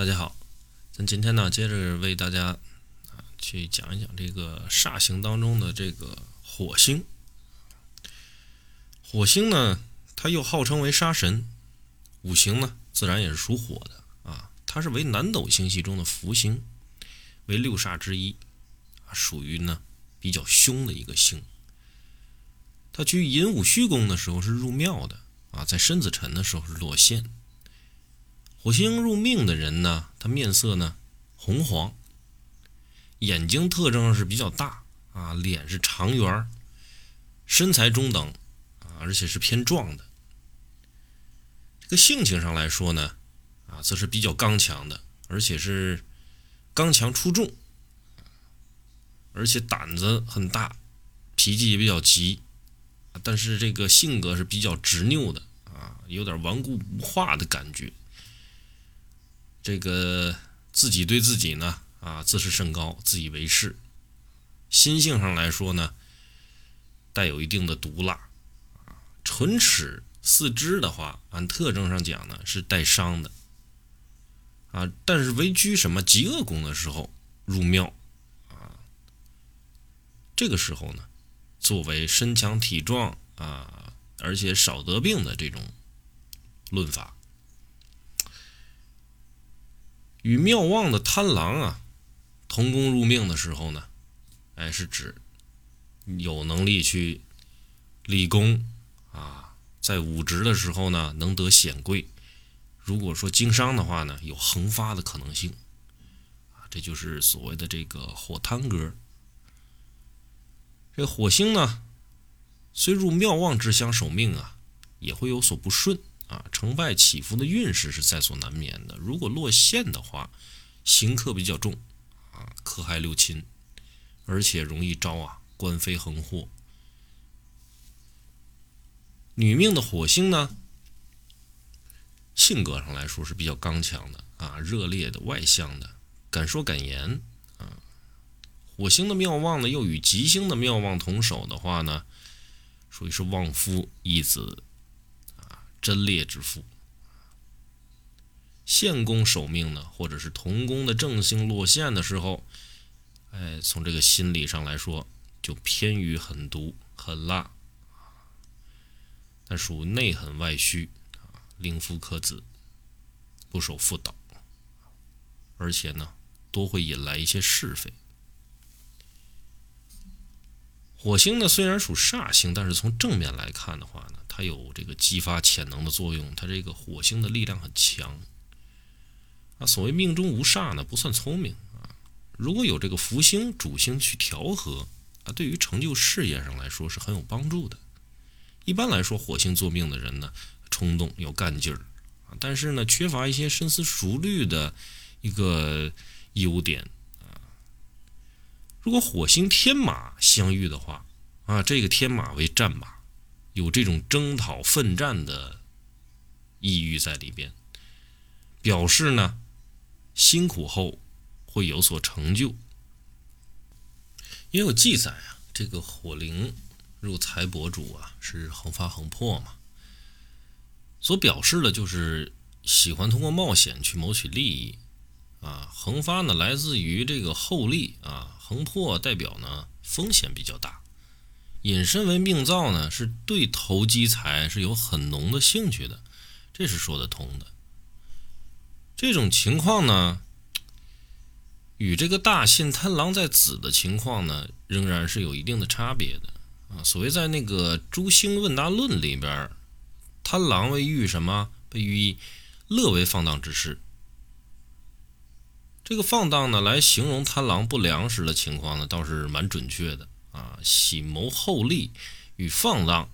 大家好，咱今天呢接着为大家啊去讲一讲这个煞星当中的这个火星。火星呢，它又号称为杀神，五行呢自然也是属火的啊。它是为南斗星系中的福星，为六煞之一啊，属于呢比较凶的一个星。它居寅午戌宫的时候是入庙的啊，在申子辰的时候是落陷。火星入命的人呢，他面色呢红黄，眼睛特征是比较大啊，脸是长圆，身材中等啊，而且是偏壮的。这个性情上来说呢，啊，则是比较刚强的，而且是刚强出众，而且胆子很大，脾气也比较急，但是这个性格是比较执拗的啊，有点顽固不化的感觉。这个自己对自己呢，啊，自视甚高，自以为是。心性上来说呢，带有一定的毒辣，啊，唇齿四肢的话，按特征上讲呢，是带伤的，啊，但是为居什么极恶宫的时候入庙，啊，这个时候呢，作为身强体壮啊，而且少得病的这种论法。与妙望的贪狼啊同宫入命的时候呢，哎，是指有能力去立功啊，在武职的时候呢能得显贵。如果说经商的话呢，有横发的可能性啊，这就是所谓的这个火贪格。这火星呢，虽入妙望之乡守命啊，也会有所不顺。啊，成败起伏的运势是在所难免的。如果落陷的话，刑克比较重，啊，克害六亲，而且容易招啊官非横祸。女命的火星呢，性格上来说是比较刚强的啊，热烈的、外向的，敢说敢言啊。火星的妙望呢，又与吉星的妙望同守的话呢，属于是旺夫一子。贞烈之父，献宫守命呢，或者是同宫的正星落陷的时候，哎，从这个心理上来说，就偏于狠毒、狠辣，但属内狠外虚啊，令夫克子，不守妇道，而且呢，多会引来一些是非。火星呢，虽然属煞星，但是从正面来看的话呢。它有这个激发潜能的作用，它这个火星的力量很强啊。所谓命中无煞呢，不算聪明啊。如果有这个福星主星去调和啊，对于成就事业上来说是很有帮助的。一般来说，火星做命的人呢，冲动有干劲儿啊，但是呢，缺乏一些深思熟虑的一个优点啊。如果火星天马相遇的话啊，这个天马为战马。有这种征讨奋战的意欲在里边，表示呢辛苦后会有所成就。也有记载啊，这个火灵入财帛主啊是横发横破嘛，所表示的就是喜欢通过冒险去谋取利益啊。横发呢来自于这个厚利啊，横破代表呢风险比较大。引申为命造呢，是对投机财是有很浓的兴趣的，这是说得通的。这种情况呢，与这个大限贪狼在子的情况呢，仍然是有一定的差别的啊。所谓在那个《诸星问答论》里边，贪狼为喻什么？被喻乐为放荡之事。这个放荡呢，来形容贪狼不良时的情况呢，倒是蛮准确的。啊，喜谋厚利与放荡，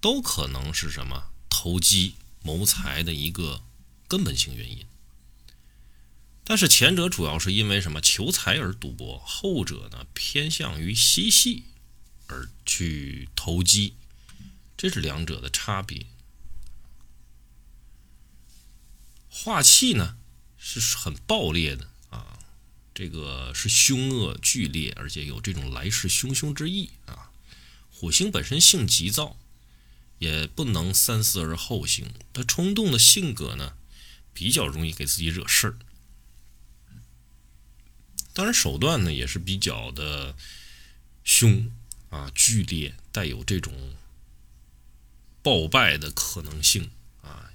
都可能是什么投机谋财的一个根本性原因。但是前者主要是因为什么求财而赌博，后者呢偏向于嬉戏而去投机，这是两者的差别。化气呢是很暴烈的。这个是凶恶剧烈，而且有这种来势汹汹之意啊。火星本身性急躁，也不能三思而后行。他冲动的性格呢，比较容易给自己惹事儿当然手段呢也是比较的凶啊，剧烈，带有这种暴败的可能性啊，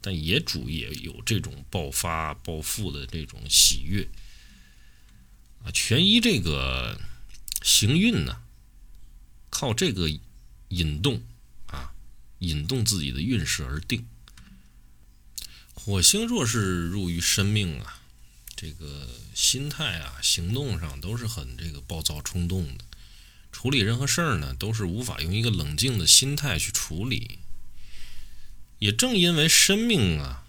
但也主也有这种爆发暴富的这种喜悦。权一这个行运呢，靠这个引动啊，引动自己的运势而定。火星若是入于生命啊，这个心态啊、行动上都是很这个暴躁冲动的，处理任何事儿呢，都是无法用一个冷静的心态去处理。也正因为生命啊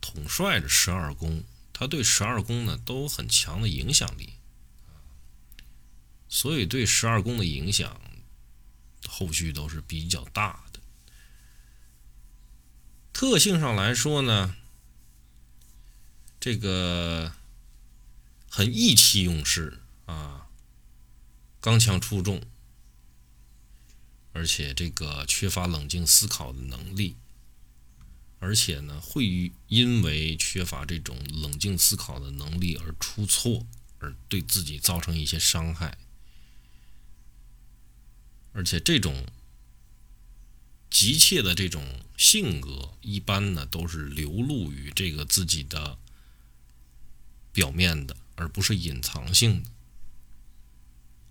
统帅着十二宫，他对十二宫呢都有很强的影响力所以对十二宫的影响后续都是比较大的。特性上来说呢，这个很意气用事啊，刚强出众，而且这个缺乏冷静思考的能力，而且呢，会因为缺乏这种冷静思考的能力而出错，而对自己造成一些伤害，而且这种。急切的这种性格，一般呢都是流露于这个自己的表面的，而不是隐藏性的。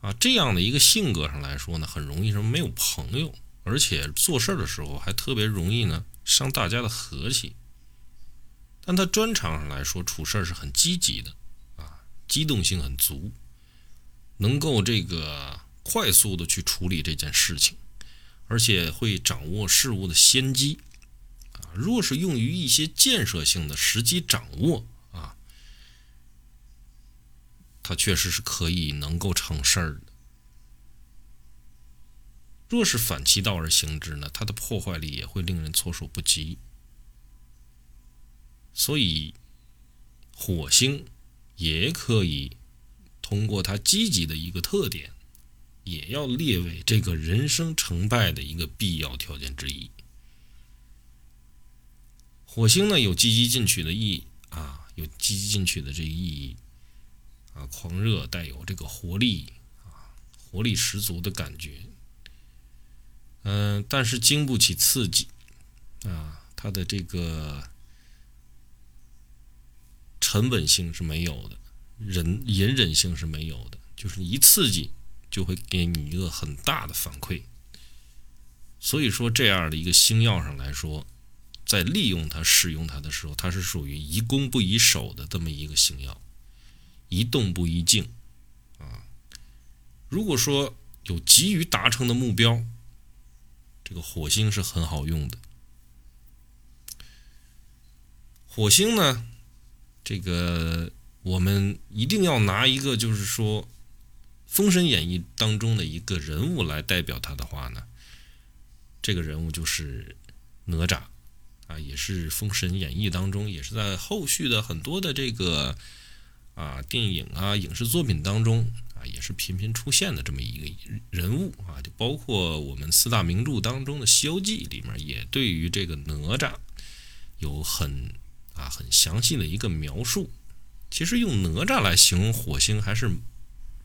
啊，这样的一个性格上来说呢，很容易什么没有朋友，而且做事的时候还特别容易呢伤大家的和气。但他专长上来说，处事是很积极的，啊，机动性很足，能够这个快速的去处理这件事情。而且会掌握事物的先机，啊，若是用于一些建设性的时机掌握，啊，它确实是可以能够成事儿的。若是反其道而行之呢，它的破坏力也会令人措手不及。所以，火星也可以通过它积极的一个特点。也要列为这个人生成败的一个必要条件之一。火星呢有积极进取的意义啊，有积极进取的这个意义啊，狂热带有这个活力啊，活力十足的感觉。嗯，但是经不起刺激啊，它的这个沉稳性是没有的，忍隐忍性是没有的，就是一刺激。就会给你一个很大的反馈，所以说这样的一个星耀上来说，在利用它、使用它的时候，它是属于宜攻不宜守的这么一个星耀，宜动不宜静啊。如果说有急于达成的目标，这个火星是很好用的。火星呢，这个我们一定要拿一个，就是说。《封神演义》当中的一个人物来代表他的话呢，这个人物就是哪吒啊，也是《封神演义》当中，也是在后续的很多的这个啊电影啊影视作品当中啊，也是频频出现的这么一个人物啊，就包括我们四大名著当中的《西游记》里面，也对于这个哪吒有很啊很详细的一个描述。其实用哪吒来形容火星还是。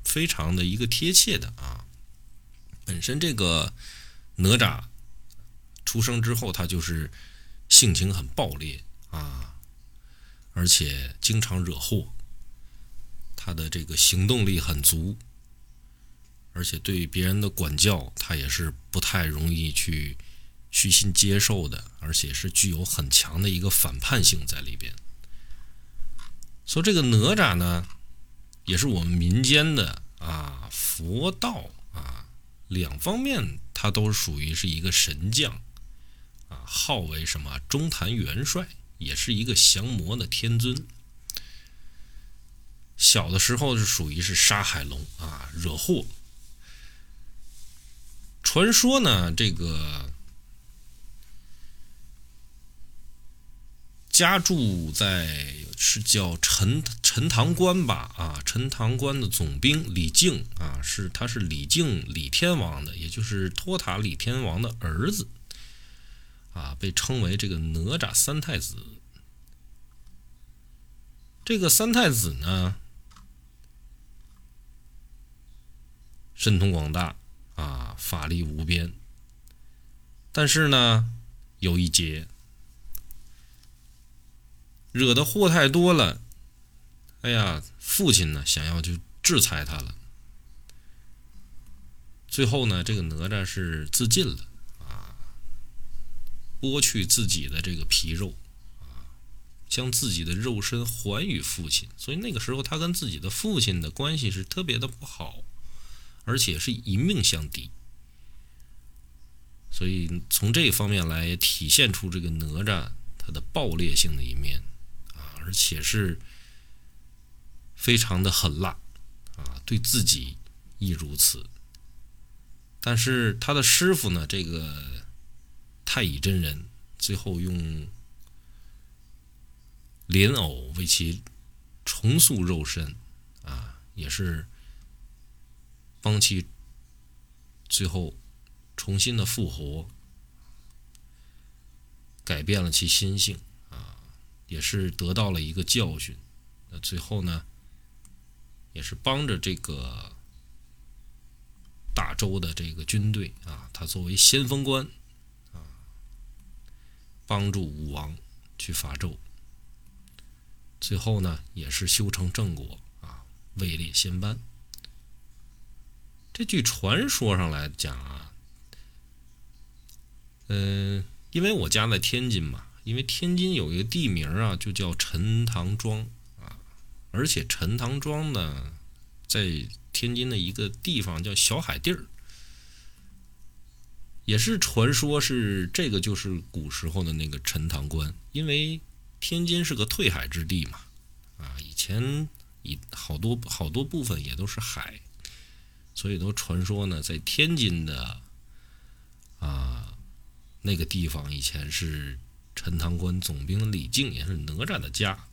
非常的一个贴切的啊，本身这个哪吒出生之后，他就是性情很暴烈啊，而且经常惹祸，他的这个行动力很足，而且对别人的管教，他也是不太容易去虚心接受的，而且是具有很强的一个反叛性在里边。所以这个哪吒呢？也是我们民间的啊，佛道啊两方面，它都属于是一个神将啊，号为什么中坛元帅，也是一个降魔的天尊。小的时候是属于是杀海龙啊，惹祸。传说呢，这个。家住在是叫陈陈塘关吧啊，陈塘关的总兵李靖啊，是他是李靖李天王的，也就是托塔李天王的儿子啊，被称为这个哪吒三太子。这个三太子呢，神通广大啊，法力无边。但是呢，有一劫，惹的祸太多了。哎呀，父亲呢想要就制裁他了。最后呢，这个哪吒是自尽了啊，剥去自己的这个皮肉啊，将自己的肉身还与父亲。所以那个时候，他跟自己的父亲的关系是特别的不好，而且是一命相抵。所以从这方面来体现出这个哪吒他的暴烈性的一面，而且是。非常的狠辣，啊，对自己亦如此。但是他的师傅呢，这个太乙真人，最后用莲藕为其重塑肉身，啊，也是帮其最后重新的复活，改变了其心性，也是得到了一个教训。那最后呢？也是帮着这个大周的这个军队啊，他作为先锋官啊，帮助武王去伐纣，最后呢也是修成正果啊，位列仙班。这据传说上来讲啊，嗯，因为我家在天津嘛，因为天津有一个地名啊，就叫陈塘庄啊。而且陈塘庄呢，在天津的一个地方叫小海地儿，也是传说是这个就是古时候的那个陈塘关，因为天津是个退海之地嘛，啊，以前以好多好多部分也都是海，所以都传说呢，在天津的啊那个地方以前是陈塘关总兵李靖也是哪吒的家。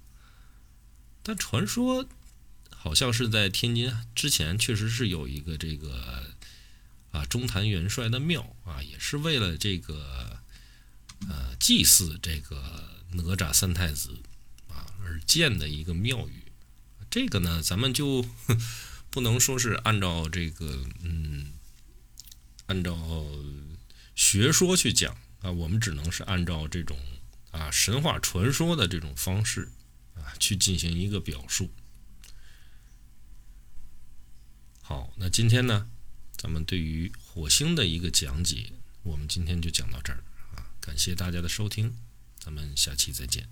但传说好像是在天津之前，确实是有一个这个啊中坛元帅的庙啊，也是为了这个呃祭祀这个哪吒三太子啊而建的一个庙宇。这个呢，咱们就 不能说是按照这个嗯按照学说去讲啊，我们只能是按照这种啊神话传说的这种方式啊。去进行一个表述。好，那今天呢，咱们对于火星的一个讲解，我们今天就讲到这儿啊，感谢大家的收听，咱们下期再见。